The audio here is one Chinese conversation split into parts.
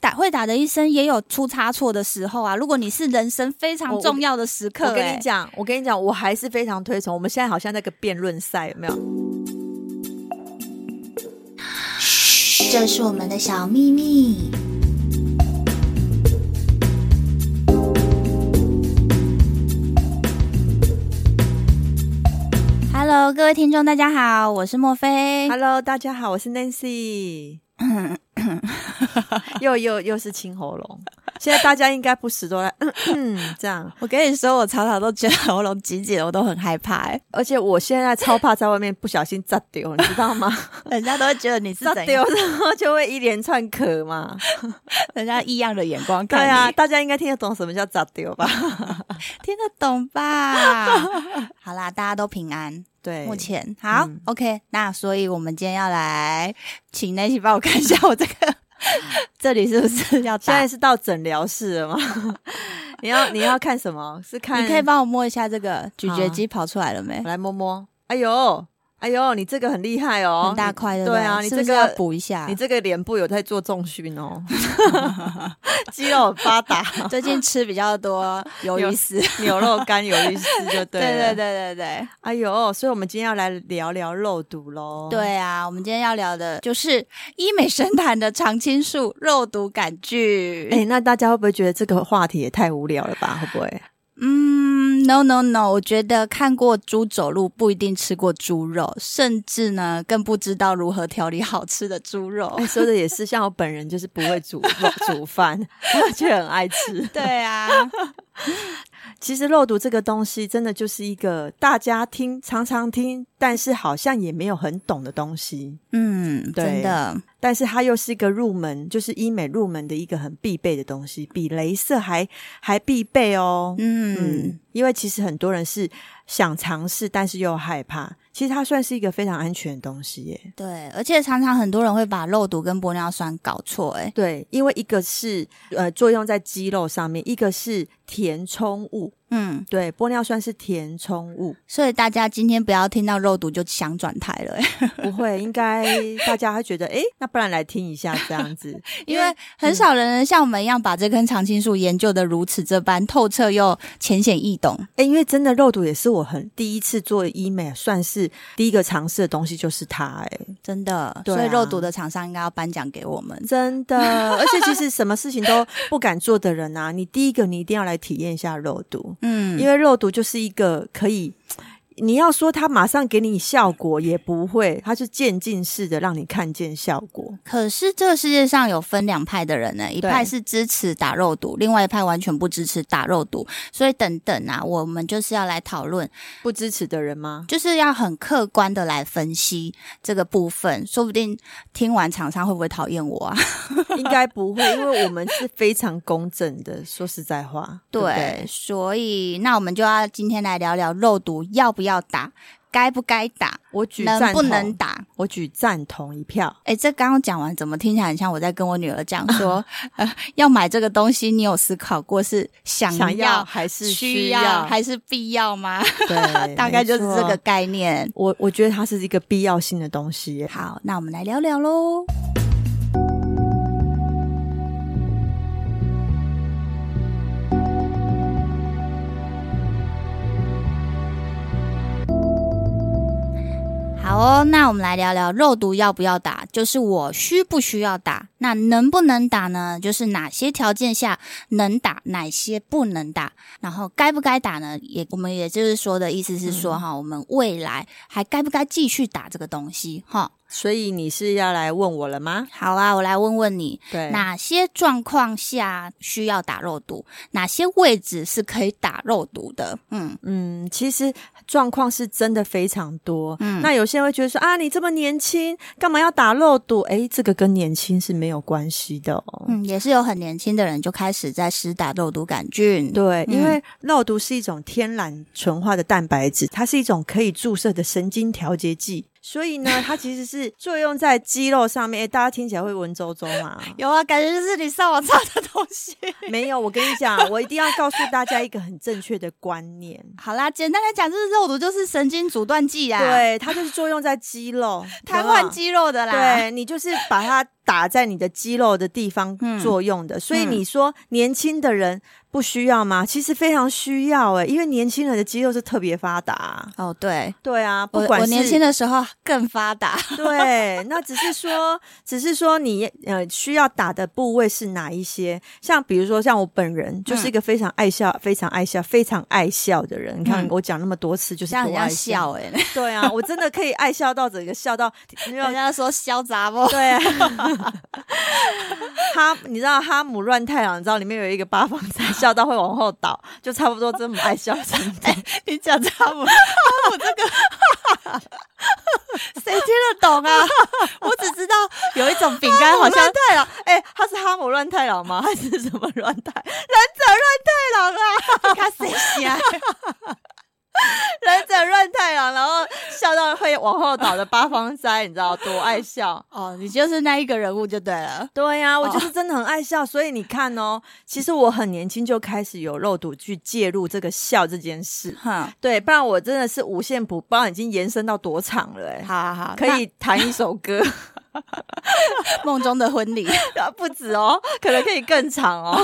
打会打的医生也有出差错的时候啊。如果你是人生非常重要的时刻，欸，我，我跟你讲，我跟你讲，我还是非常推崇。我们现在好像那个辩论赛，有没有？嘘，这是我们的小秘密。Hello，各位听众，大家好，我是莫菲。Hello，大家好，我是 Nancy。又又又是清喉咙，现在大家应该不时都在嗯嗯这样。我跟你说，我常常都觉得喉咙紧紧的，我都很害怕哎。而且我现在超怕在外面不小心炸丢，你知道吗？人家都会觉得你是炸丢，然后就会一连串咳嘛。人家异样的眼光看，对啊，大家应该听得懂什么叫炸丢吧？听得懂吧？好啦，大家都平安。对，目前好、嗯、OK。那所以我们今天要来请 Nancy 帮我看一下我这个，这里是不是 要？现在是到诊疗室了吗？你要你要看什么？是看？你可以帮我摸一下这个咀嚼肌跑出来了没？我来摸摸。哎呦！哎呦，你这个很厉害哦，很大块的。对啊，你这个是是要补一下。你这个脸部有在做重训哦，肌肉很发达。最近吃比较多鱿鱼丝、牛肉干、鱿鱼丝就对了。对对对对对。哎呦，所以我们今天要来聊聊肉毒喽。对啊，我们今天要聊的就是医美神坛的常青树肉毒杆菌。哎，那大家会不会觉得这个话题也太无聊了吧？会不会？嗯，no no no，我觉得看过猪走路不一定吃过猪肉，甚至呢更不知道如何调理好吃的猪肉。欸，说的也是，像我本人就是不会煮 煮饭，却很爱吃。对啊。其实肉毒这个东西真的就是一个大家听常常听，但是好像也没有很懂的东西。嗯，对真的。但是它又是一个入门，就是医美入门的一个很必备的东西，比镭射还还必备哦。嗯，嗯，因为其实很多人是想尝试，但是又害怕。其实它算是一个非常安全的东西耶。对，而且常常很多人会把肉毒跟玻尿酸搞错。哎，对，因为一个是呃作用在肌肉上面，一个是填充物。嗯，对，玻尿酸是填充物，所以大家今天不要听到肉毒就想转台了。不会，应该大家会觉得，哎，那不然来听一下这样子，因为很少人像我们一样把这根常青树研究的如此这般透彻又浅显易懂。哎，因为真的肉毒也是我很第一次做医美，算是。第一个尝试的东西就是它，哎，真的，所以肉毒的厂商应该要颁奖给我们，真的。而且其实什么事情都不敢做的人啊，你第一个你一定要来体验一下肉毒，嗯，因为肉毒就是一个可以。你要说他马上给你效果也不会，他是渐进式的让你看见效果。可是这个世界上有分两派的人呢，一派是支持打肉毒，另外一派完全不支持打肉毒。所以等等啊，我们就是要来讨论不支持的人吗？就是要很客观的来分析这个部分。说不定听完厂商会不会讨厌我啊？应该不会，因为我们是非常公正的。说实在话，对，对，对，所以那我们就要今天来聊聊肉毒要不要打，该不该打？我举能不能打？我举赞同一票。哎、欸，这刚刚讲完，怎么听起来很像我在跟我女儿讲说，呃，要买这个东西，你有思考过是想要，想要还是需要还是必要吗？对，大概就是这个概念。我我觉得它是一个必要性的东西。好，那我们来聊聊喽。哦，那我们来聊聊肉毒要不要打，就是我需不需要打？那能不能打呢？就是哪些条件下能打，哪些不能打？然后该不该打呢？也我们也就是说的意思是说哈、嗯，我们未来还该不该继续打这个东西？哈。所以你是要来问我了吗？好啊，我来问问你，对，哪些状况下需要打肉毒？哪些位置是可以打肉毒的？嗯嗯，其实状况是真的非常多。嗯，那有些人会觉得说啊，你这么年轻，干嘛要打肉毒？诶，这个跟年轻是没有关系的哦。嗯，也是有很年轻的人就开始在施打肉毒杆菌。对，因为肉毒是一种天然纯化的蛋白质，它是一种可以注射的神经调节剂。所以呢，它其实是作用在肌肉上面。欸、大家听起来会文绉绉吗？有啊，感觉就是你上网查的东西。没有，我跟你讲，我一定要告诉大家一个很正确的观念。好啦，简单来讲，就是肉毒就是神经阻断剂啊。对，它就是作用在肌肉，瘫痪肌肉的啦。对，你就是把它打在你的肌肉的地方作用的。嗯、所以你说年轻的人。不需要吗？其实非常需要欸，因为年轻人的肌肉是特别发达。哦，对，对啊，不管我，我年轻的时候更发达。对，那只是说，只是说你呃需要打的部位是哪一些？像比如说，像我本人就是一个非常爱笑、嗯、非常爱笑、非常爱笑的人。你看、嗯、我讲那么多次，就是多爱笑欸。对啊，我真的可以爱笑到整个笑到，人家说嚣杂不？对啊。哈，你知道哈姆乱太郎？你知道里面有一个八方 斋笑。笑到会往后倒，就差不多这么爱笑程度。欸、你讲哈姆，哈姆这个谁听得懂啊？我只知道有一种饼干好像太郎，哎、欸，他是哈姆乱太郎吗？还是什么乱太？忍者乱太郎啊？他谁写？忍者乱太郎，然后笑到会往后倒的八方斋，你知道多爱笑哦？你就是那一个人物就对了。对呀、啊，我就是真的很爱笑，哦、所以你看哦，其实我很年轻就开始有肉毒去介入这个笑这件事。哈，对，不然我真的是五线谱，不知道已经延伸到多长了哎。好好好，可以弹一首歌。梦中的婚礼 不止哦，可能可以更长哦。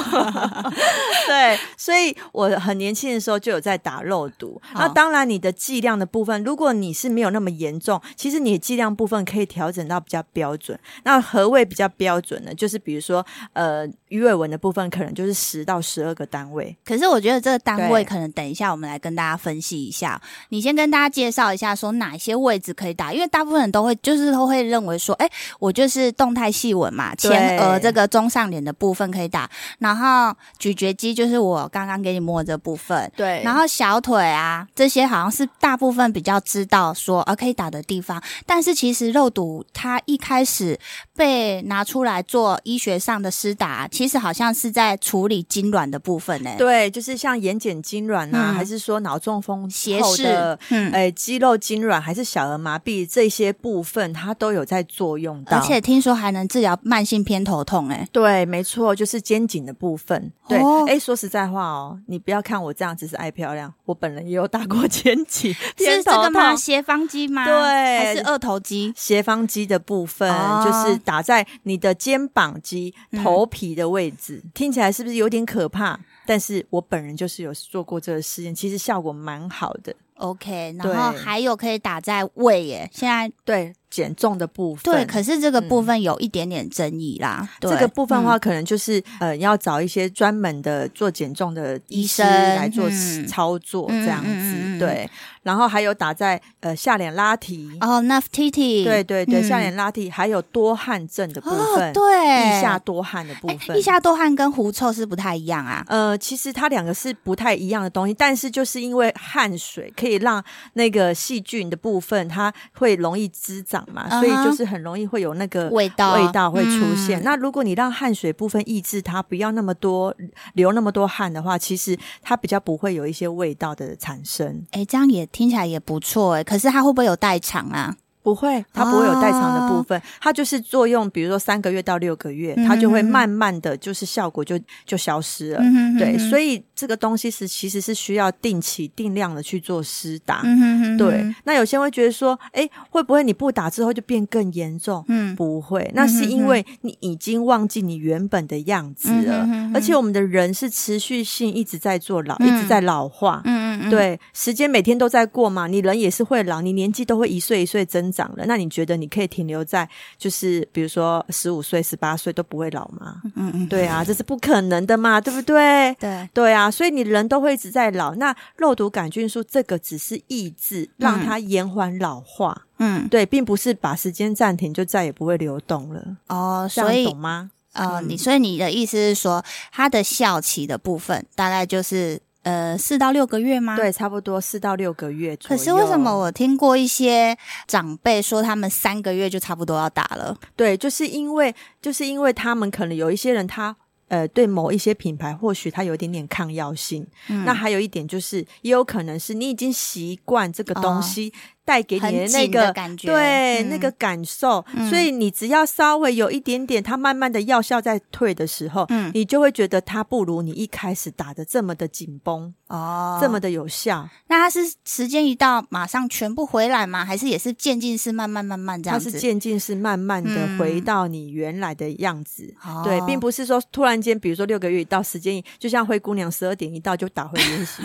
对，所以我很年轻的时候就有在打肉毒。那当然，你的剂量的部分，如果你是没有那么严重，其实你的剂量部分可以调整到比较标准。那何谓比较标准呢？就是比如说，呃，鱼尾纹的部分可能就是十到十二个单位。可是我觉得这个单位可能等一下我们来跟大家分析一下。你先跟大家介绍一下，说哪些位置可以打，因为大部分人都会就是都会认为说，哎。我就是动态细纹嘛，前额这个中上脸的部分可以打，然后咀嚼肌就是我刚刚给你摸的这部分，对，然后小腿啊这些好像是大部分比较知道说呃可以打的地方，但是其实肉毒它一开始被拿出来做医学上的施打，其实好像是在处理痉挛的部分呢、欸，对，就是像眼睑痉挛啊，嗯、还是说脑中风后的斜视，嗯，哎肌肉痉挛还是小儿麻痹这些部分，它都有在作用到。而且听说还能治疗慢性偏头痛、欸，哎，对，没错，就是肩颈的部分。对，哎、哦，说实在话哦，你不要看我这样只是爱漂亮，我本人也有打过肩颈，是这个吗？斜方肌吗？对，还是二头肌？斜方肌的部分、哦、就是打在你的肩膀肌、头皮的位置，听起来是不是有点可怕？但是我本人就是有做过这个实验，其实效果蛮好的。OK，然后还有可以打在胃耶，现在对。减重的部分，对，可是这个部分有一点点争议啦。嗯、对这个部分的话，可能就是、嗯、呃，要找一些专门的做减重的医生来做操作，这样子。嗯、对，然后还有打在呃下脸拉提哦，Nefertiti，对对对，嗯、下脸拉提，还有多汗症的部分，哦、对，腋下多汗的部分，腋下多汗跟狐臭是不太一样啊。呃，其实它两个是不太一样的东西，但是就是因为汗水可以让那个细菌的部分，它会容易滋长。嘛，所以就是很容易会有那个味道，味道会出现。嗯、那如果你让汗水部分抑制它，不要那么多流那么多汗的话，其实它比较不会有一些味道的产生。哎，这样也听起来也不错哎。可是它会不会有代偿啊？不会，它不会有代偿的部分，哦、它就是作用，比如说三个月到六个月，嗯、哼哼它就会慢慢的就是效果就就消失了。嗯、哼哼对，所以这个东西是其实是需要定期定量的去做施打。嗯、哼哼对，那有些人会觉得说，哎，会不会你不打之后就变更严重？嗯，不会，那是因为你已经忘记你原本的样子了，嗯、哼哼而且我们的人是持续性一直在做老，嗯、一直在老化。嗯嗯对，时间每天都在过嘛，你人也是会老，你年纪都会一岁一岁增。长了，那你觉得你可以停留在就是比如说十五岁、十八岁都不会老吗？嗯嗯，对啊，这是不可能的嘛，对不对？对对啊，所以你人都会一直在老。那肉毒杆菌素这个只是抑制，让它延缓老化。嗯，对，并不是把时间暂停就再也不会流动了。哦，所以懂吗？呃，你所以你的意思是说，它的效期的部分大概就是。呃，四到六个月吗？对，差不多四到六个月。可是为什么我听过一些长辈说，他们三个月就差不多要打了？对，就是因为，就是因为他们可能有一些人他。呃，对某一些品牌，或许他有一点点抗药性。嗯、那还有一点就是，也有可能是你已经习惯这个东西带给你的那个的感觉，对、嗯、那个感受、嗯，所以你只要稍微有一点点，它慢慢的药效在退的时候，嗯，你就会觉得它不如你一开始打的这么的紧绷哦，这么的有效。那它是时间一到马上全部回来吗？还是也是渐进式慢慢慢慢这样子？它是渐进式慢慢的回到你原来的样子，嗯、对，并不是说突然间，比如说六个月一到时间，就像灰姑娘十二点一到就打回原形，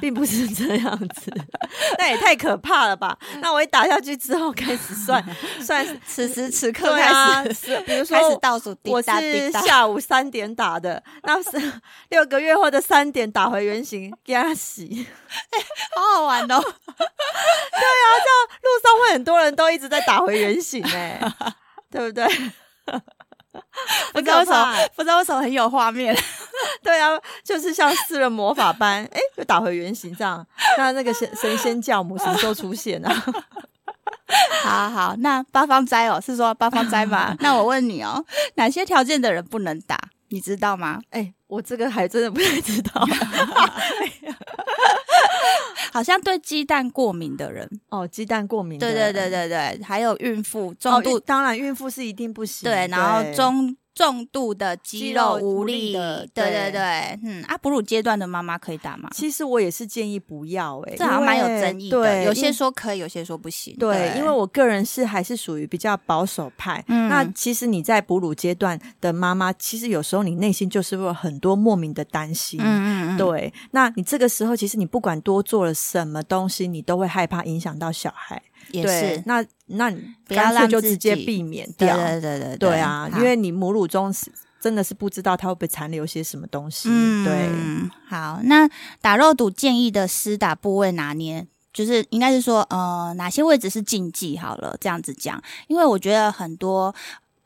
并不是这样子，那也太可怕了吧？那我一打下去之后开始算 算此时此刻开始，啊、比如说开始倒数，我是下午三点打的，那是六个月后的三点打回原形，给他洗，好好玩哦。对啊，这样路上会很多人都一直在打回原形哎，对不对？不知道为什么，不知道为什么很有画面。对啊，就是像施了魔法般，哎，就打回原形这样。那那个神神仙教母什么时候出现啊？好好好，那八方斋哦，是说八方斋吗？那我问你哦，哪些条件的人不能打？你知道吗？哎，我这个还真的不太知道。好像对鸡蛋过敏的人哦，鸡蛋过敏，对对对对对，还有孕妇重度，哦、当然孕妇是一定不行。对，然后中。重度的肌肉无力，对对对，嗯啊，哺乳阶段的妈妈可以打吗？其实我也是建议不要、欸，诶，这好像蛮有争议的，对，有些说可以，有些说不行。对，对，因为我个人是还是属于比较保守派。嗯，那其实你在哺乳阶段的妈妈，其实有时候你内心就是会有很多莫名的担心。嗯嗯嗯，对，那你这个时候其实你不管多做了什么东西，你都会害怕影响到小孩。也是，那那你干脆就直接避免掉。对对对对，对啊，因为你母乳中是。真的是不知道它会不会残留些什么东西。嗯，对。好，那打肉毒建议的施打部位拿捏，就是应该是说，呃，哪些位置是禁忌？好了，这样子讲，因为我觉得很多，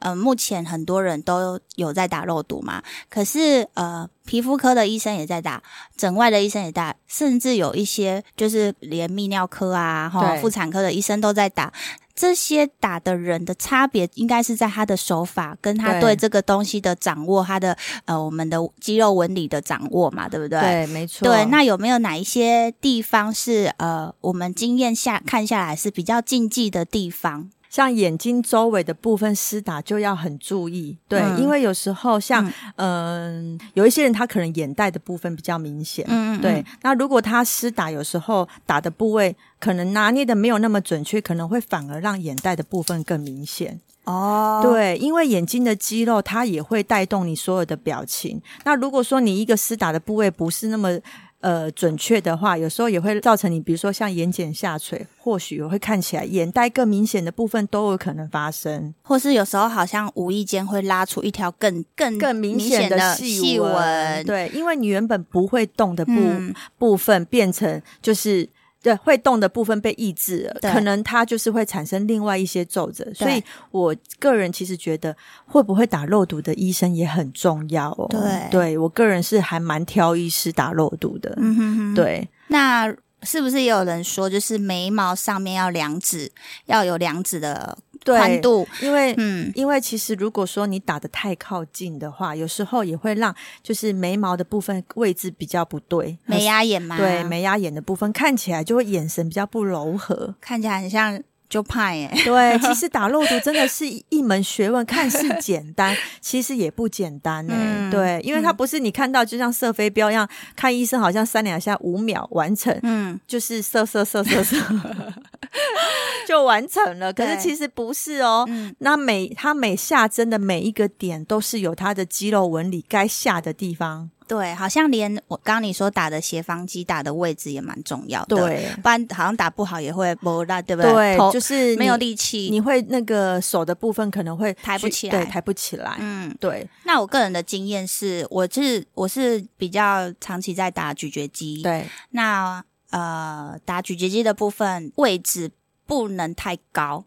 呃，目前很多人都有在打肉毒嘛，可是呃，皮肤科的医生也在打，整外的医生也打，甚至有一些就是连泌尿科啊，哈，妇产科的医生都在打。这些打的人的差别，应该是在他的手法跟他对这个东西的掌握，他的呃我们的肌肉纹理的掌握嘛，对不对？对，没错。对，那有没有哪一些地方是呃我们经验下看下来是比较禁忌的地方？像眼睛周围的部分施打就要很注意，对，嗯、因为有时候像嗯、呃，有一些人他可能眼袋的部分比较明显，嗯，嗯，对。那如果他施打有时候打的部位可能拿捏的没有那么准确，可能会反而让眼袋的部分更明显。哦，对，因为眼睛的肌肉它也会带动你所有的表情。那如果说你一个施打的部位不是那么呃，准确的话，有时候也会造成你，比如说像眼睑下垂，或许会看起来眼袋更明显的部分都有可能发生，或是有时候好像无意间会拉出一条更更更明显的细纹。对，因为你原本不会动的部、嗯、部分变成就是。对，会动的部分被抑制了，可能它就是会产生另外一些皱褶。所以我个人其实觉得，会不会打肉毒的医生也很重要哦。对，对我个人是还蛮挑医师打肉毒的。嗯哼哼。对，那是不是也有人说，就是眉毛上面要两指，要有两指的？宽度，因为嗯，因为其实如果说你打的太靠近的话，有时候也会让就是眉毛的部分位置比较不对，眉压眼嘛，对，眉压眼的部分看起来就会眼神比较不柔和，看起来很像。就怕耶，对，其实打肉毒真的是一门学问，看似简单，其实也不简单呢、嗯。对，因为它不是你看到就像射飞镖一样，看医生好像三两下五秒完成，嗯，就是射射射射射 就完成了。可是其实不是哦，那每它每下针的每一个点都是有它的肌肉纹理该下的地方。对，好像连我刚刚你说打的斜方肌打的位置也蛮重要的，对，不然好像打不好也会磨烂，对不对？对，就是没有力气，你会那个手的部分可能会抬不起来，对，抬不起来。嗯，对。那我个人的经验是，我是我是比较长期在打咀嚼肌，对。那呃，打咀嚼肌的部分位置不能太高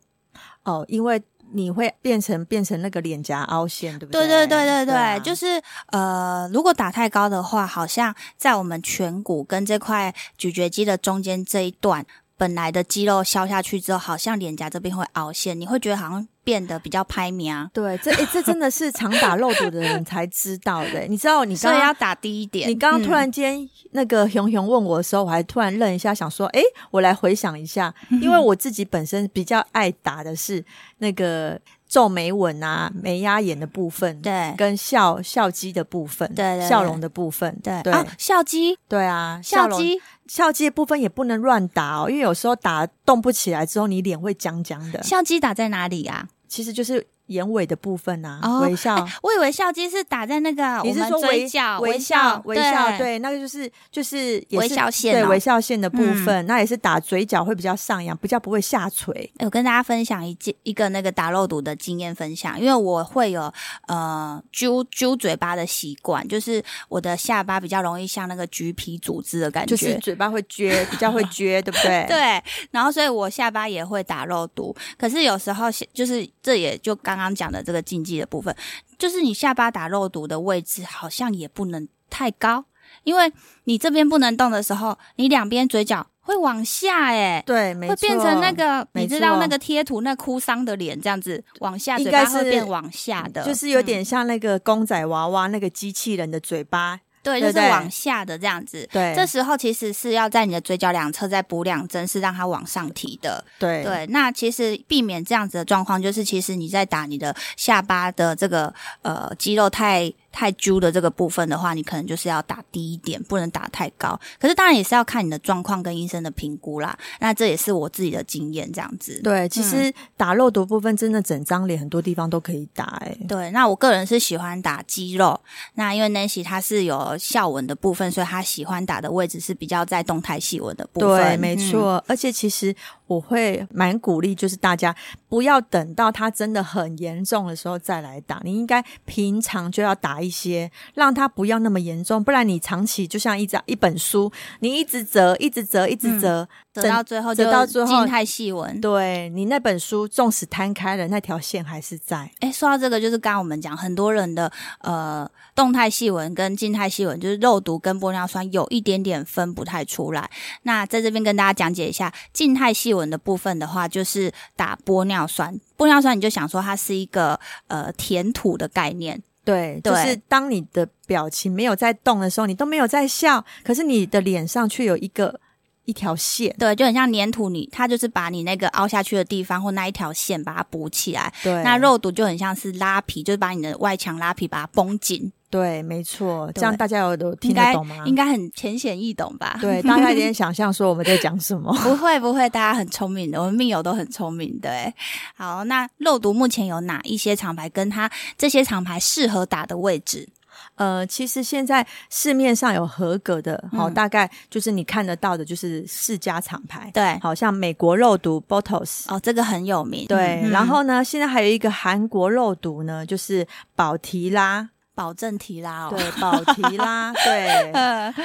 哦，因为。你会变成变成那个脸颊凹陷，对不对？对对对对对，对啊、就是呃，如果打太高的话，好像在我们颧骨跟这块咀嚼肌的中间这一段本来的肌肉消下去之后，好像脸颊这边会凹陷，你会觉得好像变得比较拍面。对，这诶这真的是常打肉毒的人才知道的。你知道，你刚刚要打低一点。你刚刚突然间那个熊熊问我的时候，嗯、我还突然愣一下，想说，哎我来回想一下，因为我自己本身比较爱打的是那个。皱眉纹啊，眉压眼的部分，对，跟笑笑肌的部分，对，笑容的部分，对，对啊，笑肌，对啊，笑肌，笑肌的部分也不能乱打哦，因为有时候打动不起来之后，你脸会僵僵的。笑肌打在哪里啊？其实就是。眼尾的部分啊，哦、微笑、欸。我以为笑肌是打在那个，你是说嘴角微笑？微笑，对，那个就是就是也是微笑线、哦，对，微笑线的部分，嗯、那也是打嘴角会比较上扬，比较不会下垂。欸、我跟大家分享一件一个那个打肉毒的经验分享，因为我会有呃揪揪嘴巴的习惯，就是我的下巴比较容易像那个橘皮组织的感觉，就是嘴巴会撅，比较会撅，对不对？对，然后所以我下巴也会打肉毒，可是有时候就是这也就刚。刚刚讲的这个禁忌的部分，就是你下巴打肉毒的位置好像也不能太高，因为你这边不能动的时候，你两边嘴角会往下，哎，对，没错，会变成那个你知道那个贴图那哭丧的脸这样子往下，嘴巴会变往下的，就是有点像那个公仔娃娃那个机器人的嘴巴。对，就是往下的这样子。对，这时候其实是要在你的嘴角两侧再补两针，是让它往上提的。对对，那其实避免这样子的状况，就是其实你在打你的下巴的这个呃肌肉太。太揪的这个部分的话，你可能就是要打低一点，不能打太高。可是当然也是要看你的状况跟医生的评估啦。那这也是我自己的经验，这样子。对，其实打肉毒部分真的整张脸很多地方都可以打，欸，哎。对，那我个人是喜欢打肌肉。那因为 Nancy 她是有笑纹的部分，所以她喜欢打的位置是比较在动态细纹的部分。对，没错。嗯，而且其实。我会蛮鼓励，就是大家不要等到它真的很严重的时候再来打，你应该平常就要打一些，让它不要那么严重，不然你长期就像一张一本书，你一直折，一直折，一直折。嗯折到最后，折到最后静态细纹。对，你那本书，纵使摊开了，那条线还是在。哎，说到这个，就是刚刚我们讲很多人的呃动态细纹跟静态细纹，就是肉毒跟玻尿酸有一点点分不太出来。那在这边跟大家讲解一下，静态细纹的部分的话，就是打玻尿酸。玻尿酸你就想说它是一个呃填土的概念，对，对就是当你的表情没有在动的时候，你都没有在笑，可是你的脸上却有一个。一条线，对，就很像粘土，你它就是把你那个凹下去的地方或那一条线把它补起来。对，那肉毒就很像是拉皮，就是把你的外墙拉皮，把它绷紧。对，没错，这样大家有都听得懂吗？应该很浅显易懂吧？对，大家有点 想象说我们在讲什么？不会，不会，大家很聪明的，我们密友都很聪明的。对，好，那肉毒目前有哪一些厂牌？跟它这些厂牌适合打的位置？呃，其实现在市面上有合格的，好、嗯，大概就是你看得到的，就是四家厂牌，对，好像美国肉毒 Bottles，哦，这个很有名，对，嗯、然后呢，现在还有一个韩国肉毒呢，就是宝缇拉。保证提拉哦，对，保提拉，对，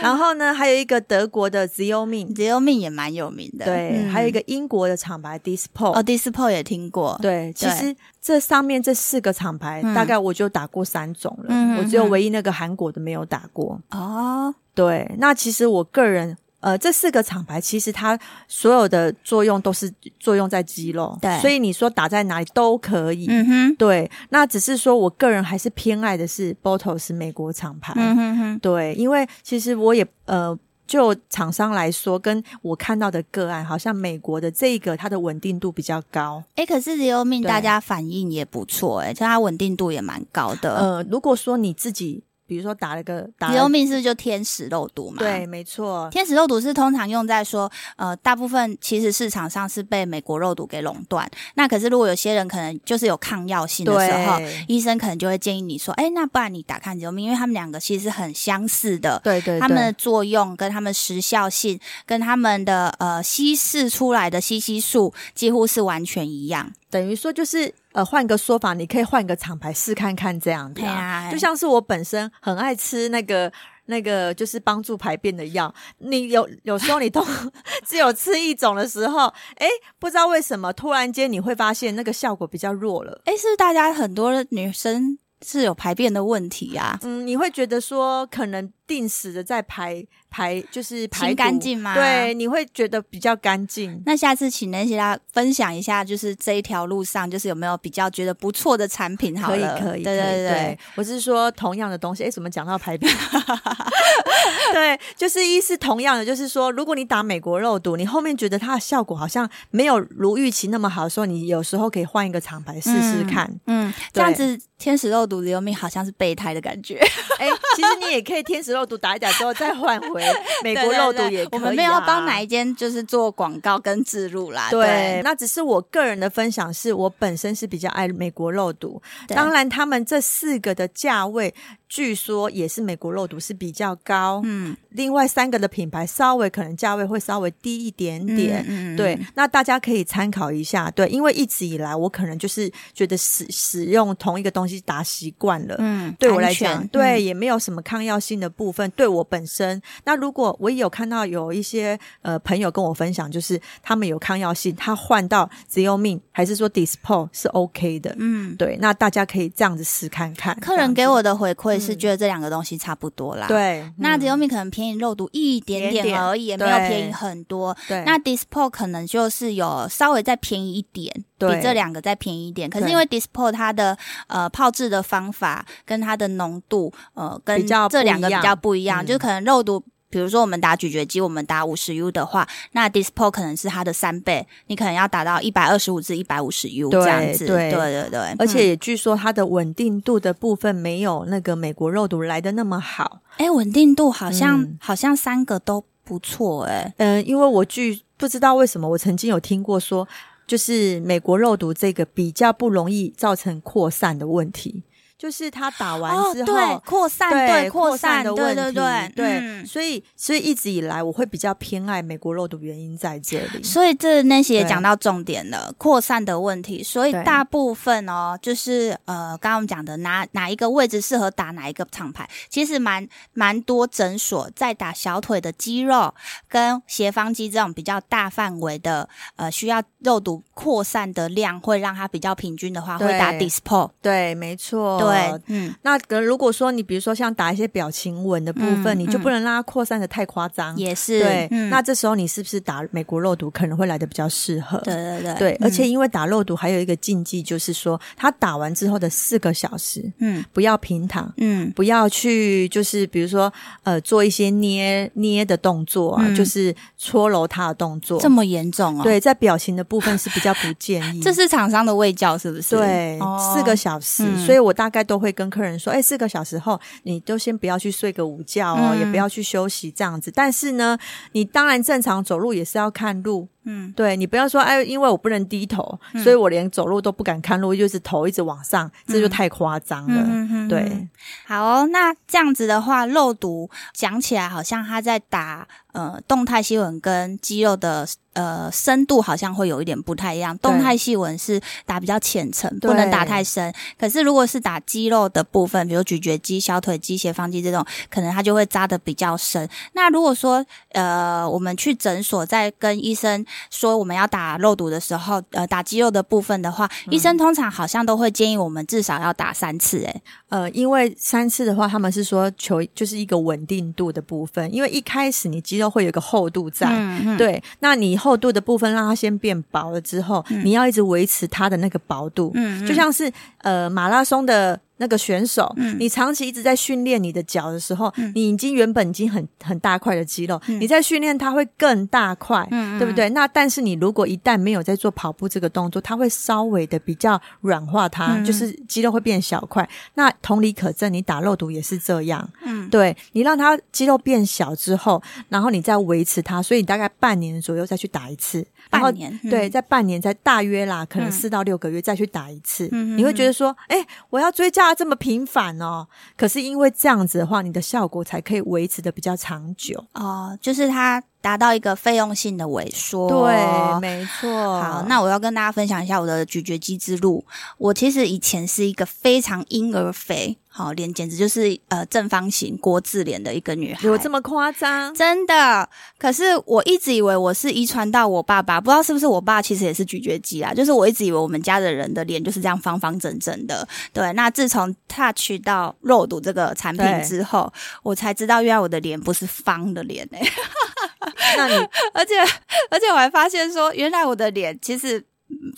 然后呢，还有一个德国的 Ziomin，Ziomin 也蛮有名的，对，嗯、还有一个英国的厂牌 Dysport，哦，Dysport 也听过，对，其实这上面这四个厂牌，嗯、大概我就打过三种了，嗯、我只有唯一那个韩国的没有打过，哦，对，那其实我个人。呃，这四个厂牌其实它所有的作用都是作用在肌肉，对，所以你说打在哪里都可以，嗯哼，对。那只是说我个人还是偏爱的是 Botox 美国厂牌，嗯哼哼，对，因为其实我也呃，就厂商来说，跟我看到的个案，好像美国的这个它的稳定度比较高。诶，可是 Xeomin 大家反应也不错，诶，就它稳定度也蛮高的。呃，如果说你自己。比如说打了个打了，吉欧命是不是就天使肉毒嘛？对，没错。天使肉毒是通常用在说，呃，大部分其实市场上是被美国肉毒给垄断。那可是如果有些人可能就是有抗药性的时候，医生可能就会建议你说，哎，那不然你打看吉欧命，因为他们两个其实是很相似的。对，对对，他们的作用跟他们时效性跟他们的呃稀释出来的稀稀数几乎是完全一样。等于说就是。呃，换个说法，你可以换个厂牌试看看这样子啊。啊就像是我本身很爱吃那个那个，就是帮助排便的药。你有有时候你都 只有吃一种的时候，哎，不知道为什么突然间你会发现那个效果比较弱了。哎，是大家很多女生是有排便的问题啊。嗯，你会觉得说可能定时的在排排，就是排干净吗？对，你会觉得比较干净。那下次请那些大家分享一下，就是这一条路上，就是有没有比较觉得不错的产品？好了，可以，可以，对对对，对。我是说同样的东西，哎，怎么讲到排便？对，就是一是同样的，就是说，如果你打美国肉毒，你后面觉得它的效果好像没有如预期那么好的时候，你有时候可以换一个厂牌试试看。嗯，嗯这样子天使肉毒的优米好像是备胎的感觉。哎，其实你也可以天使肉毒打一打之后再换回美国 肉毒也可以，啊。我们没有帮哪一间就是做广告跟植入啦。对，对，那只是我个人的分享，是我本身是比较爱美国肉毒。当然，他们这四个的价位。据说也是美国肉毒是比较高，嗯，另外三个的品牌稍微可能价位会稍微低一点点，嗯，嗯对，那大家可以参考一下，对，因为一直以来我可能就是觉得使使用同一个东西打习惯了，嗯，对我来讲，对、嗯，也没有什么抗药性的部分，对我本身，那如果我也有看到有一些呃朋友跟我分享，就是他们有抗药性，他换到 z e o m i n 还是说 Dysport 是 OK 的，嗯，对，那大家可以这样子试看看，客人给我的回馈。是觉得这两个东西差不多啦，对。嗯、那 Xeomin 可能便宜肉毒一点点而已，没有便宜很多。对。那 Disport 可能就是有稍微再便宜一点，对，比这两个再便宜一点。可是因为 Disport 它的呃泡制的方法跟它的浓度呃跟这两个比较不一样，一样嗯、就是可能肉毒。比如说，我们打咀嚼肌，我们打五十 U 的话，那 Dysport 可能是它的三倍，你可能要达到一百二十五至一百五十 U 这样子。对对对对，而且也据说它的稳定度的部分没有那个美国肉毒来的那么好。哎，稳定度好像、嗯、好像三个都不错哎。嗯，因为我据不知道为什么，我曾经有听过说，就是美国肉毒这个比较不容易造成扩散的问题。就是他打完之后，哦、对扩散，对扩散的问题，对对对，对、嗯，所以所以一直以来我会比较偏爱美国肉毒的原因在这里。所以这那些也讲到重点了，扩散的问题。所以大部分哦，就是呃，刚刚我们讲的哪哪一个位置适合打哪一个厂牌，其实蛮蛮多诊所在打小腿的肌肉跟斜方肌这种比较大范围的呃需要肉毒扩散的量会让它比较平均的话，会打 disport。对，没错。对，嗯，那可能如果说你比如说像打一些表情纹的部分，嗯，你就不能让它扩散的太夸张，也是对，嗯。那这时候你是不是打美国肉毒可能会来的比较适合？对对对，对，而且因为打肉毒还有一个禁忌，就是说它打完之后的四个小时，嗯，不要平躺，嗯，不要去就是比如说呃做一些捏捏的动作啊，嗯，就是搓揉它的动作，这么严重哦？对，在表情的部分是比较不建议。这是厂商的味教是不是？对，哦，四个小时，嗯，所以我大概。都会跟客人说，哎，四个小时后，你都先不要去睡个午觉哦，嗯、也不要去休息这样子。但是呢，你当然正常走路也是要看路。嗯，对，你不要说，哎，因为我不能低头，嗯、所以我连走路都不敢看路，就是头一直往上，这就太夸张了。嗯、对，好哦，那这样子的话，肉毒讲起来好像他在打呃动态细纹跟肌肉的呃深度好像会有一点不太一样。动态细纹是打比较浅层，不能打太深。可是如果是打肌肉的部分，比如咀嚼肌、小腿肌、斜方肌这种，可能它就会扎的比较深。那如果说呃我们去诊所在跟医生。说我们要打肉毒的时候，呃，打肌肉的部分的话，嗯、医生通常好像都会建议我们至少要打三次，诶，呃，因为三次的话，他们是说求就是一个稳定度的部分，因为一开始你肌肉会有一个厚度在，对，那你厚度的部分让它先变薄了之后，嗯、你要一直维持它的那个薄度，嗯，就像是呃马拉松的。那个选手，嗯，你长期一直在训练你的脚的时候，嗯，你已经原本已经很很大块的肌肉，嗯，你在训练它会更大块，嗯，对不对？那但是你如果一旦没有在做跑步这个动作，它会稍微的比较软化它，嗯，就是肌肉会变小块。那同理可证，你打肉毒也是这样，嗯，对，你让它肌肉变小之后，然后你再维持它，所以你大概半年左右再去打一次，半年，嗯，对，在半年在大约啦，可能四到六个月再去打一次，嗯，你会觉得说，哎，我要追加。这么频繁哦，可是因为这样子的话，你的效果才可以维持的比较长久哦，就是它达到一个费用性的萎缩。对，没错。好，那我要跟大家分享一下我的咀嚼肌之路。我其实以前是一个非常婴儿肥。好脸简直就是呃正方形国字脸的一个女孩，有这么夸张？真的。可是我一直以为我是遗传到我爸爸，不知道是不是我爸其实也是咀嚼肌啊。就是我一直以为我们家的人的脸就是这样方方正正的。对，那自从 Touch 到肉毒这个产品之后，我才知道原来我的脸不是方的脸哎、欸。那你 而且而且我还发现说，原来我的脸其实。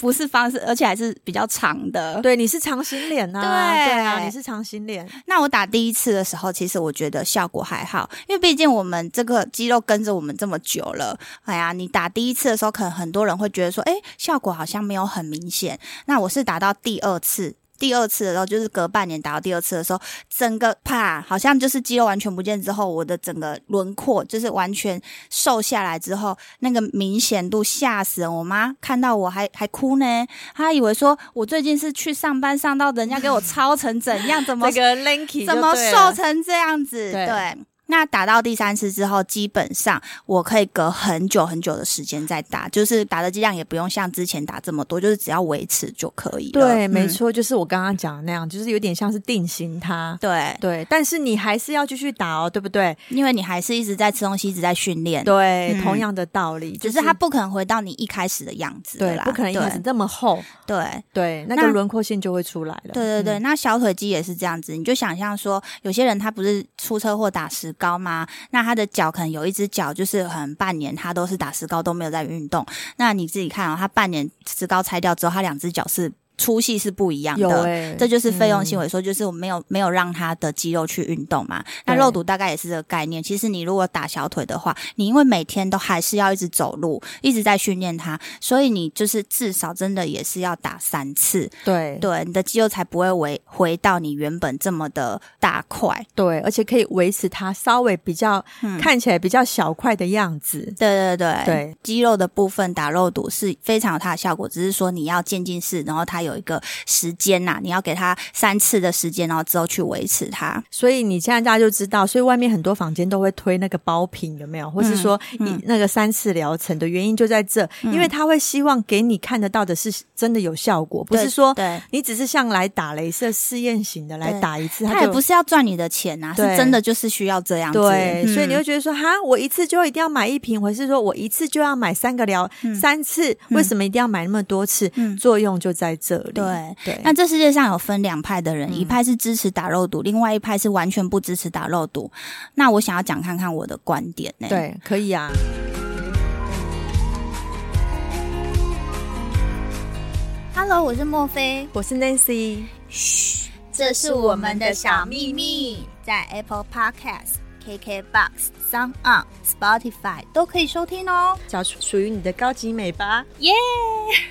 不是方式，而且还是比较长的。对，你是长形脸呐。对对啊，你是长形脸。那我打第一次的时候，其实我觉得效果还好，因为毕竟我们这个肌肉跟着我们这么久了。哎呀，你打第一次的时候，可能很多人会觉得说，哎，效果好像没有很明显。那我是打到第二次。第二次的时候，就是隔半年打到第二次的时候，整个啪，好像就是肌肉完全不见之后，我的整个轮廓就是完全瘦下来之后，那个明显度吓死人。我妈看到我还还哭呢，她以为说我最近是去上班上到人家给我操成怎样，怎么这个 Linky 怎么瘦成这样子？对。对那打到第三次之后，基本上我可以隔很久很久的时间再打，就是打的剂量也不用像之前打这么多，就是只要维持就可以了。对，嗯、没错，就是我刚刚讲的那样，就是有点像是定型它。对对，但是你还是要继续打哦，对不对？因为你还是一直在吃东西，一直在训练。对，嗯、同样的道理，只是它不可能回到你一开始的样子。对啦，不可能一开始这么厚。对对，那个轮廓线就会出来了。对对对，嗯、那小腿肌也是这样子，你就想象说，有些人他不是出车祸打石高吗？那他的脚可能有一只脚就是很半年，他都是打石膏都没有在运动。那你自己看哦，他半年石膏拆掉之后，他两只脚是。粗细是不一样的，欸、这就是费用性萎缩，嗯、就是我没有没有让他的肌肉去运动嘛。那肉毒大概也是这个概念。其实你如果打小腿的话，你因为每天都还是要一直走路，一直在训练它，所以你就是至少真的也是要打三次。对对，你的肌肉才不会回回到你原本这么的大块。对，而且可以维持它稍微比较、嗯、看起来比较小块的样子。对对对对，肌肉的部分打肉毒是非常有它的效果，只是说你要渐进式，然后它有。有一个时间呐、啊，你要给他三次的时间，然后之后去维持它。所以你现在大家就知道，所以外面很多房间都会推那个包品，有没有？或是说你那个三次疗程的原因就在这，嗯、因为他会希望给你看得到的是真的有效果，不是说对你只是像来打镭射试验型的来打一次，他也不是要赚你的钱呐、啊，是真的就是需要这样子。对，嗯、所以你会觉得说，哈，我一次就一定要买一瓶，或是说我一次就要买三个疗、嗯、三次，为什么一定要买那么多次？嗯、作用就在这。对对，那这世界上有分两派的人，嗯、一派是支持打肉毒，另外一派是完全不支持打肉毒。那我想要讲看看我的观点呢？对，可以啊。Hello，我是莫菲，我是 Nancy。嘘，这是我们的小秘密，在 Apple Podcast、KKBox、SoundOn、Spotify 都可以收听哦。找出属于你的高级美吧，耶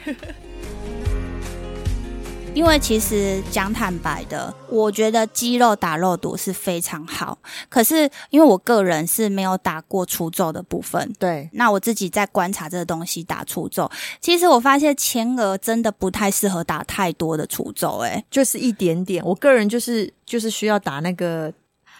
！Yeah! 因为其实讲坦白的，我觉得肌肉打肉毒是非常好。可是因为我个人是没有打过除皱的部分，对。那我自己在观察这个东西打除皱，其实我发现前额真的不太适合打太多的除皱，诶，就是一点点。我个人就是就是需要打那个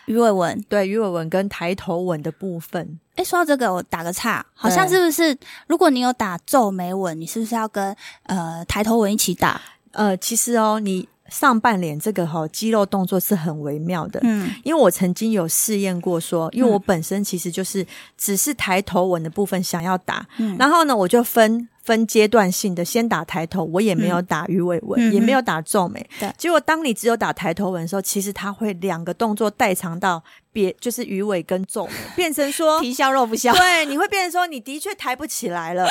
鱼尾纹，对，鱼尾纹跟抬头纹的部分。诶，说到这个，我打个岔，好像是不是？如果你有打皱眉纹，你是不是要跟呃抬头纹一起打？呃，其实哦，你上半脸这个哈、哦、肌肉动作是很微妙的，嗯，因为我曾经有试验过说，因为我本身其实就是只是抬头纹的部分想要打，嗯，然后呢，我就分。分阶段性的，先打抬头，我也没有打鱼尾纹，嗯、也没有打皱眉。对，结果当你只有打抬头纹的时候，其实它会两个动作代偿到别，就是鱼尾跟皱眉，变成说皮笑肉不笑。对，你会变成说你的确抬不起来了，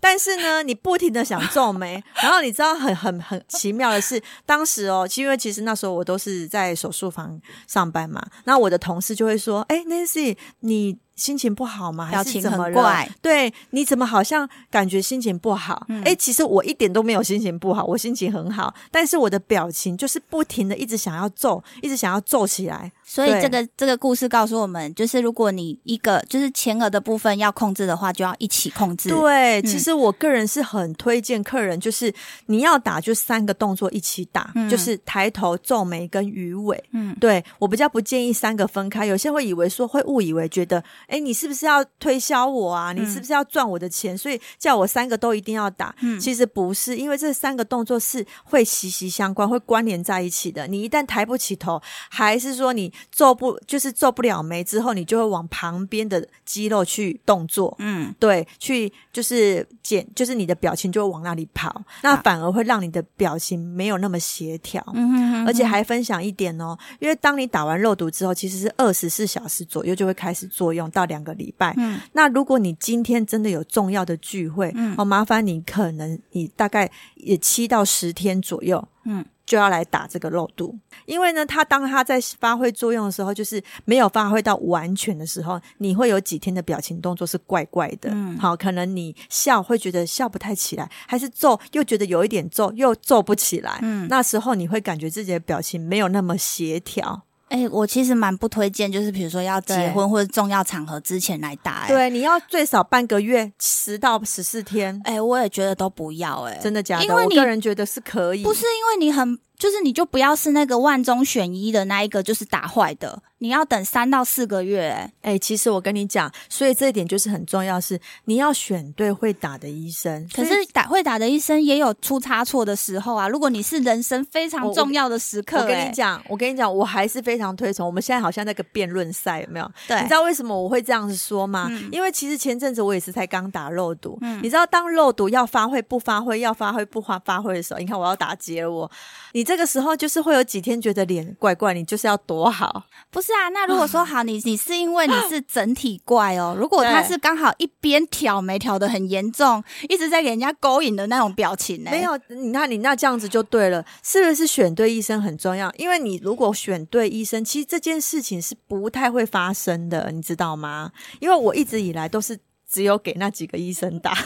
但是呢，你不停的想皱眉。然后你知道很很很奇妙的是，当时哦，因为其实那时候我都是在手术房上班嘛，那我的同事就会说：“哎，Nancy，你。”心情不好吗？还是怎么了？表情很怪。对，你怎么好像感觉心情不好？哎、嗯欸，其实我一点都没有心情不好，我心情很好，但是我的表情就是不停的一直想要皱，一直想要皱起来。所以这个这个故事告诉我们，就是如果你一个就是前额的部分要控制的话，就要一起控制。对，嗯、其实我个人是很推荐客人，就是你要打就三个动作一起打，嗯、就是抬头、皱眉跟鱼尾。嗯，对，我比较不建议三个分开，有些会以为说会误以为觉得，哎，你是不是要推销我啊？你是不是要赚我的钱？嗯、所以叫我三个都一定要打。嗯，其实不是，因为这三个动作是会息息相关、会关联在一起的。你一旦抬不起头，还是说你皱不就是做不了眉之后，你就会往旁边的肌肉去动作。嗯，对，去就是减，就是你的表情就会往那里跑，那反而会让你的表情没有那么协调。嗯哼哼哼，而且还分享一点哦，因为当你打完肉毒之后，其实是二十四小时左右就会开始作用，到两个礼拜。嗯，那如果你今天真的有重要的聚会，嗯，哦，麻烦你可能你大概也七到十天左右，嗯。就要来打这个漏度，因为呢，他当他在发挥作用的时候，就是没有发挥到完全的时候，你会有几天的表情动作是怪怪的。嗯，好，可能你笑会觉得笑不太起来，还是皱又觉得有一点皱又皱不起来。嗯，那时候你会感觉自己的表情没有那么协调。哎、欸，我其实蛮不推荐，就是比如说要结婚或者重要场合之前来打、欸。对，你要最少半个月，十到十四天。哎、欸，我也觉得都不要、欸，哎，真的假的？因为你我个人觉得是可以，不是因为你很。就是你就不要是那个万中选一的那一个，就是打坏的。你要等三到四个月、欸，哎、欸，其实我跟你讲，所以这一点就是很重要是，是你要选对会打的医生。可是打会打的医生也有出差错的时候啊。如果你是人生非常重要的时刻、欸，我跟你讲，我跟你讲，我还是非常推崇。我们现在好像那个辩论赛，有没有？对，你知道为什么我会这样子说吗？嗯、因为其实前阵子我也是才刚打肉毒，嗯，你知道当肉毒要发挥不发挥，要发挥不发发挥的时候，你看我要打结了我，你这个时候就是会。会有几天觉得脸怪怪，你就是要躲好。不是啊，那如果说 好，你你是因为你是整体怪哦。如果他是刚好一边挑眉挑的很严重，一直在给人家勾引的那种表情呢？没有，你看你那这样子就对了，是不是选对医生很重要？因为你如果选对医生，其实这件事情是不太会发生的，你知道吗？因为我一直以来都是只有给那几个医生打。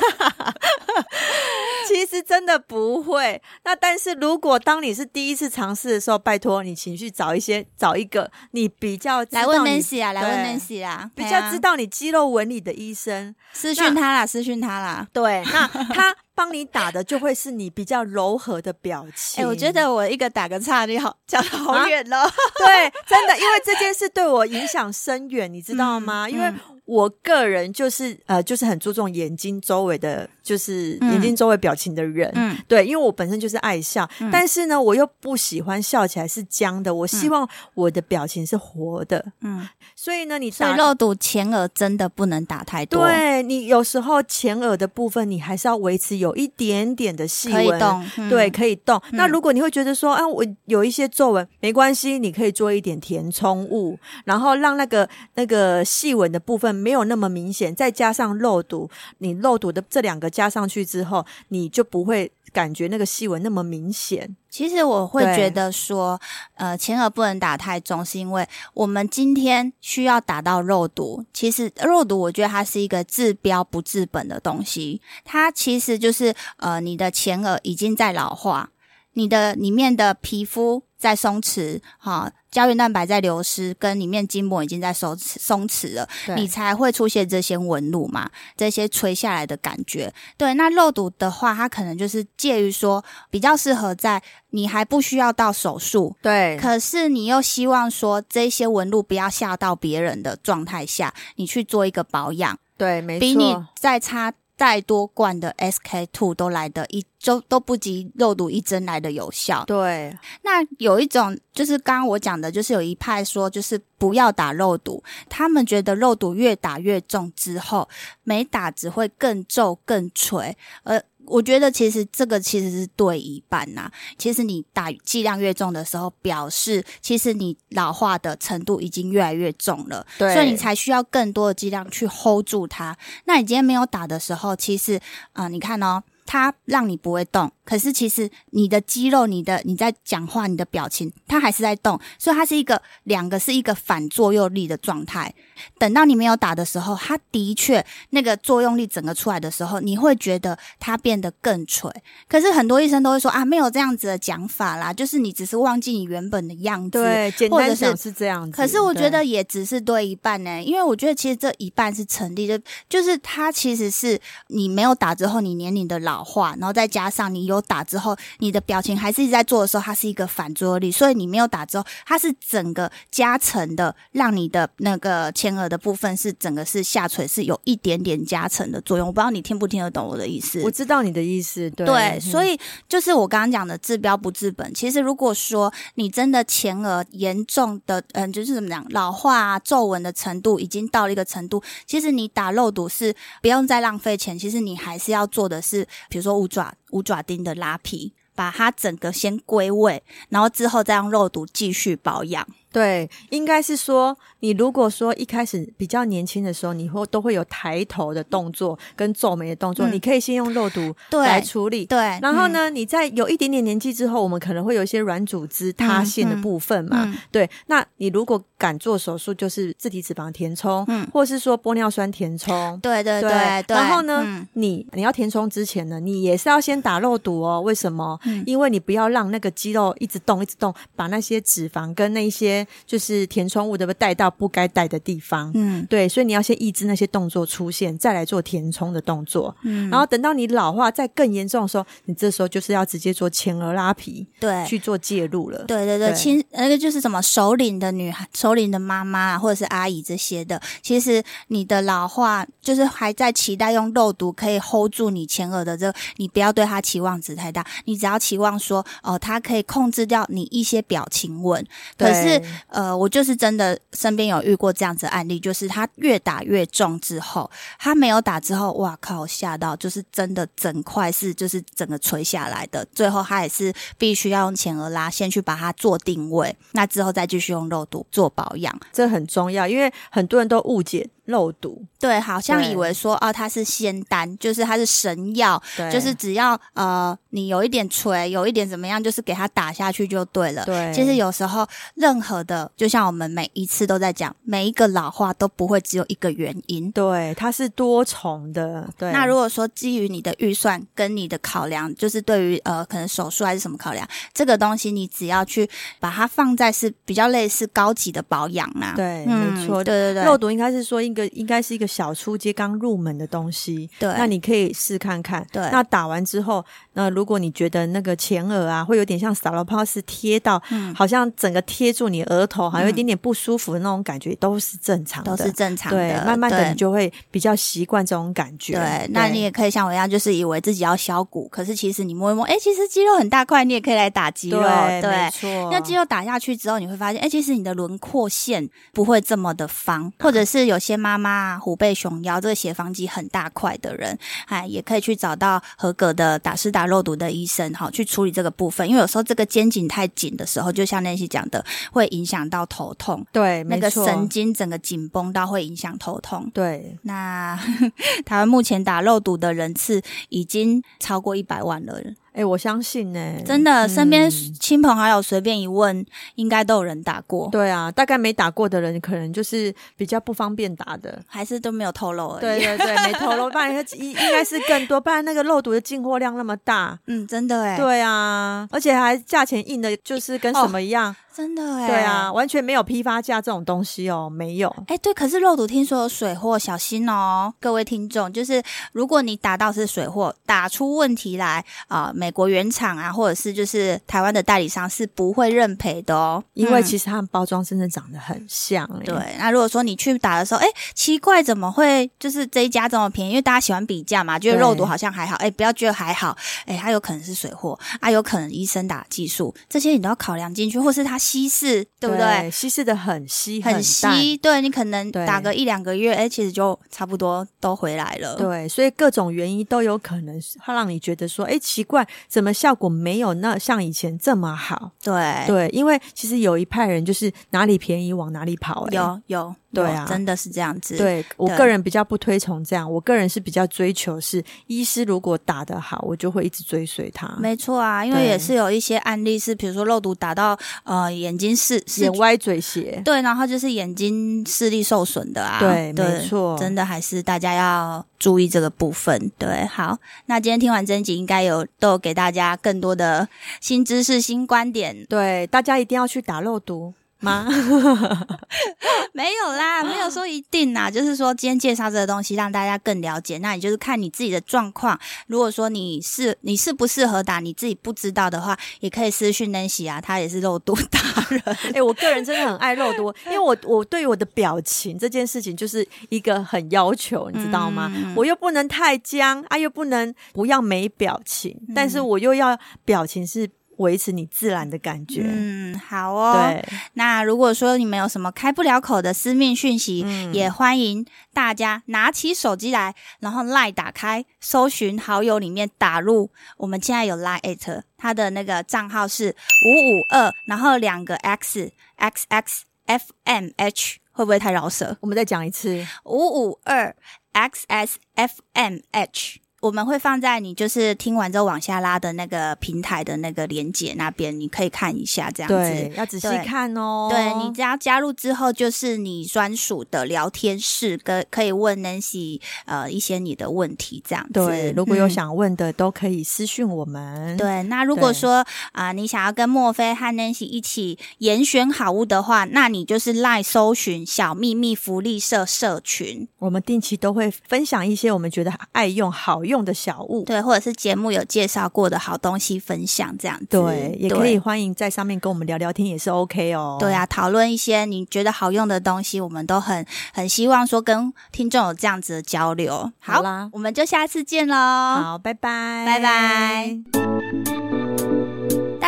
其实真的不会。那但是如果当你是第一次尝试的时候，拜托你情绪找一些找一个你比较来问 Nancy 啊，来问 Nancy 啊，比较知道你肌肉纹理的医生，私讯他啦，私讯他啦。对，那他帮你打的就会是你比较柔和的表情。哎、欸，我觉得我一个打个岔，你好讲得好远了、啊。对，真的，因为这件事对我影响深远，你知道吗？嗯、因为。我个人就是呃，就是很注重眼睛周围的，就是眼睛周围表情的人。嗯，对，因为我本身就是爱笑，嗯，但是呢，我又不喜欢笑起来是僵的。我希望我的表情是活的。嗯，所以呢，你所以肉毒前额真的不能打太多。对，你有时候前额的部分，你还是要维持有一点点的细纹，可以动，嗯，对，可以动。那如果你会觉得说，啊，我有一些皱纹，没关系，你可以做一点填充物，然后让那个那个细纹的部分。没有那么明显，再加上肉毒，你肉毒的这两个加上去之后，你就不会感觉那个细纹那么明显。其实我会觉得说，呃，前额不能打太重，是因为我们今天需要打到肉毒。其实肉毒，我觉得它是一个治标不治本的东西，它其实就是呃，你的前额已经在老化，你的里面的皮肤在松弛，哈。胶原蛋白在流失，跟里面筋膜已经在松松弛了，你才会出现这些纹路嘛，这些垂下来的感觉。对，那肉毒的话，它可能就是介于说比较适合在你还不需要到手术，对，可是你又希望说这些纹路不要吓到别人的状态下，你去做一个保养，对，没错，比你再擦再多罐的 SK two 都来得一。都都不及肉毒一针来的有效。对，那有一种就是刚刚我讲的，就是有一派说就是不要打肉毒，他们觉得肉毒越打越重之后，没打只会更皱更垂。呃，我觉得其实这个其实是对一半呐。其实你打剂量越重的时候，表示其实你老化的程度已经越来越重了，对，所以你才需要更多的剂量去 hold 住它。那你今天没有打的时候，其实啊、呃，你看哦。它让你不会动，可是其实你的肌肉、你的你在讲话、你的表情，它还是在动，所以它是一个两个是一个反作用力的状态。等到你没有打的时候，它的确那个作用力整个出来的时候，你会觉得它变得更垂。可是很多医生都会说啊，没有这样子的讲法啦，就是你只是忘记你原本的样子，对，简单讲是这样子。可是我觉得也只是对一半呢、欸，因为我觉得其实这一半是成立的，就是它其实是你没有打之后，你年龄的老化，然后再加上你有打之后，你的表情还是一直在做的时候，它是一个反作用力，所以你没有打之后，它是整个加成的，让你的那个前额的部分是整个是下垂，是有一点点加成的作用。我不知道你听不听得懂我的意思？我知道你的意思，对，对，所以就是我刚刚讲的治标不治本。其实如果说你真的前额严重的，嗯，就是怎么讲，老化啊、皱纹的程度已经到了一个程度，其实你打肉毒是不用再浪费钱。其实你还是要做的是，比如说五爪五爪钉的拉皮，把它整个先归位，然后之后再用肉毒继续保养。对，应该是说，你如果说一开始比较年轻的时候，你会都会有抬头的动作跟皱眉的动作，嗯、你可以先用肉毒来处理。对，然后呢，嗯、你在有一点点年纪之后，我们可能会有一些软组织塌陷的部分嘛。对，那你如果敢做手术，就是自体脂肪填充，嗯，或是说玻尿酸填充。对对对对。对然后呢，嗯、你你要填充之前呢，你也是要先打肉毒哦。为什么？嗯、因为你不要让那个肌肉一直动一直动，把那些脂肪跟那些。就是填充物，都会带到不该带的地方。嗯，对，所以你要先抑制那些动作出现，再来做填充的动作。嗯，然后等到你老化再更严重的时候，你这时候就是要直接做前额拉皮，对，去做介入了。对对对，亲，那个就是什么首领的女孩、首领的妈妈或者是阿姨这些的，其实你的老化就是还在期待用肉毒可以 hold 住你前额的这个，你不要对他期望值太大，你只要期望说哦，他可以控制掉你一些表情纹，可是。呃，我就是真的身边有遇过这样子的案例，就是他越打越重之后，他没有打之后，哇靠，吓到，就是真的整块是就是整个垂下来的，最后他也是必须要用前额拉线去把它做定位，那之后再继续用肉毒做保养，这很重要，因为很多人都误解。肉毒对，好像以为说对哦，它是仙丹，就是它是神药，对就是只要呃你有一点垂，有一点怎么样，就是给它打下去就对了。对，其实有时候任何的，就像我们每一次都在讲，每一个老化都不会只有一个原因，对，它是多重的。对，那如果说基于你的预算跟你的考量，就是对于呃可能手术还是什么考量，这个东西你只要去把它放在是比较类似高级的保养啊。对，嗯、没错，对对对，肉毒应该是说应。一个应该是一个小初阶刚入门的东西，对，那你可以试看看。对，那打完之后，那如果你觉得那个前额啊，会有点像撒罗泡是贴到，嗯，好像整个贴住你额头，好像有一点点不舒服的那种感觉，都是正常的，都是正常的。对，慢慢的你就会比较习惯这种感觉。对，那你也可以像我一样，就是以为自己要削骨，可是其实你摸一摸，哎，其实肌肉很大块，你也可以来打肌肉。对，没错。那肌肉打下去之后，你会发现，哎，其实你的轮廓线不会这么的方，或者是有些妈妈啊，虎背。熊腰这个斜方肌很大块的人，哎，也可以去找到合格的打湿打肉毒的医生，哈，去处理这个部分。因为有时候这个肩颈太紧的时候，就像那些讲的，会影响到头痛。对，那个神经整个紧绷到会影响头痛。对，那 台湾目前打肉毒的人次已经超过一百万了。哎、欸，我相信呢、欸，真的，身边亲朋好友随便一问，嗯、应该都有人打过。对啊，大概没打过的人，可能就是比较不方便打的，还是都没有透露而已。对对对，没透露，不然应 应该是更多，不然那个肉毒的进货量那么大，嗯，真的哎。对啊，而且还价钱硬的，就是跟什么一样。哦真的哎，对啊，完全没有批发价这种东西哦，没有。哎，对，可是肉毒听说有水货，小心哦，各位听众，就是如果你打到是水货，打出问题来啊、呃，美国原厂啊，或者是就是台湾的代理商是不会认赔的哦，因为其实他们包装真的长得很像。对，那如果说你去打的时候，哎，奇怪，怎么会就是这一家这么便宜？因为大家喜欢比价嘛，觉得肉毒好像还好，哎，不要觉得还好，哎，它有可能是水货，啊，有可能医生打技术，这些你都要考量进去，或是它。稀释对不对？稀释的很稀很稀，对，你可能打个一两个月，哎，其实就差不多都回来了。对，所以各种原因都有可能会让你觉得说，哎，奇怪，怎么效果没有那像以前这么好？对对，因为其实有一派人就是哪里便宜往哪里跑。有有对啊，真的是这样子。对我个人比较不推崇这样，我个人是比较追求是医师如果打得好，我就会一直追随他。没错啊，因为也是有一些案例是，比如说肉毒打到呃眼睛视眼歪嘴斜，对，然后就是眼睛视力受损的啊。对，对没错，真的还是大家要注意这个部分。对，好，那今天听完这集，应该有都有给大家更多的新知识、新观点。对，大家一定要去打肉毒。吗？没有啦，没有说一定啦，就是说今天介绍这个东西，让大家更了解。那你就是看你自己的状况。如果说你是你适不适合打，你自己不知道的话，也可以私讯 Nancy 啊，他也是肉毒达人。哎、欸，我个人真的很爱肉毒，因为我我对于我的表情这件事情就是一个很要求，你知道吗？嗯、我又不能太僵啊，又不能不要没表情，嗯、但是我又要表情是。维持你自然的感觉。嗯，好哦。对，那如果说你们有什么开不了口的私密讯息，嗯，也欢迎大家拿起手机来，然后 LINE 打开，搜寻好友里面打入我们现在有 LINE@，它的那个账号是五五二，然后两个 X X X F M H，会不会太饶舌？我们再讲一次，五五二 X S F M H。我们会放在你就是听完之后往下拉的那个平台的那个连接那边，你可以看一下这样子。要仔细看哦。对，你只要加入之后，就是你专属的聊天室，跟可以问 Nancy 呃一些你的问题这样子。对，如果有想问的，嗯、都可以私讯我们。对，那如果说啊、呃，你想要跟墨菲和 Nancy 一起严选好物的话，那你就是 LINE 搜寻小秘密福利社社群，我们定期都会分享一些我们觉得爱用好用的小物，对，或者是节目有介绍过的好东西分享这样子，对，也可以欢迎在上面跟我们聊聊天，也是 OK 哦。对啊，讨论一些你觉得好用的东西，我们都很很希望说跟听众有这样子的交流。好，好啦，我们就下次见喽。好，拜拜，拜拜。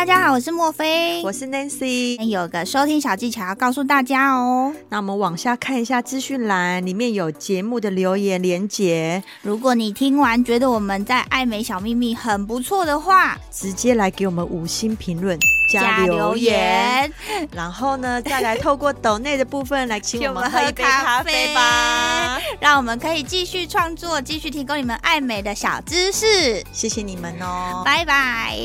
大家好，我是莫菲，我是 Nancy。有个收听小技巧要告诉大家哦。那我们往下看一下资讯栏，里面有节目的留言连结。如果你听完觉得我们在爱美小秘密很不错的话，直接来给我们五星评论加留言。留言然后呢，再来透过抖内的部分来请我们喝一杯咖啡吧，让我们可以继续创作，继续提供你们爱美的小知识。谢谢你们哦，拜拜。